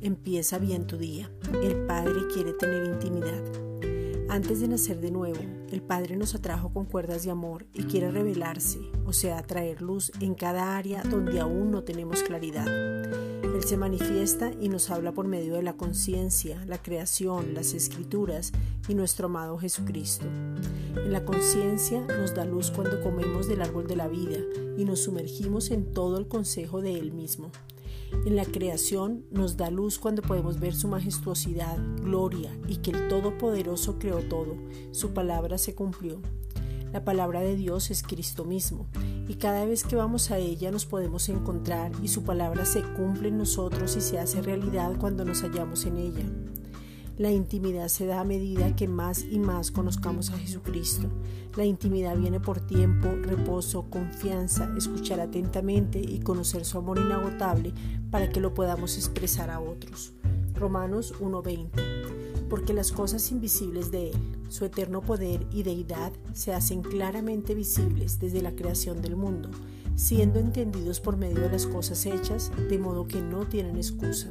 empieza bien tu día. El Padre quiere tener intimidad. Antes de nacer de nuevo, el Padre nos atrajo con cuerdas de amor y quiere revelarse, o sea, traer luz en cada área donde aún no tenemos claridad. Él se manifiesta y nos habla por medio de la conciencia, la creación, las escrituras y nuestro amado Jesucristo. En la conciencia nos da luz cuando comemos del árbol de la vida y nos sumergimos en todo el consejo de Él mismo. En la creación nos da luz cuando podemos ver su majestuosidad, gloria y que el Todopoderoso creó todo. Su palabra se cumplió. La palabra de Dios es Cristo mismo, y cada vez que vamos a ella nos podemos encontrar y su palabra se cumple en nosotros y se hace realidad cuando nos hallamos en ella. La intimidad se da a medida que más y más conozcamos a Jesucristo. La intimidad viene por tiempo, reposo, confianza, escuchar atentamente y conocer su amor inagotable para que lo podamos expresar a otros. Romanos 1:20 Porque las cosas invisibles de Él, su eterno poder y deidad, se hacen claramente visibles desde la creación del mundo, siendo entendidos por medio de las cosas hechas, de modo que no tienen excusa.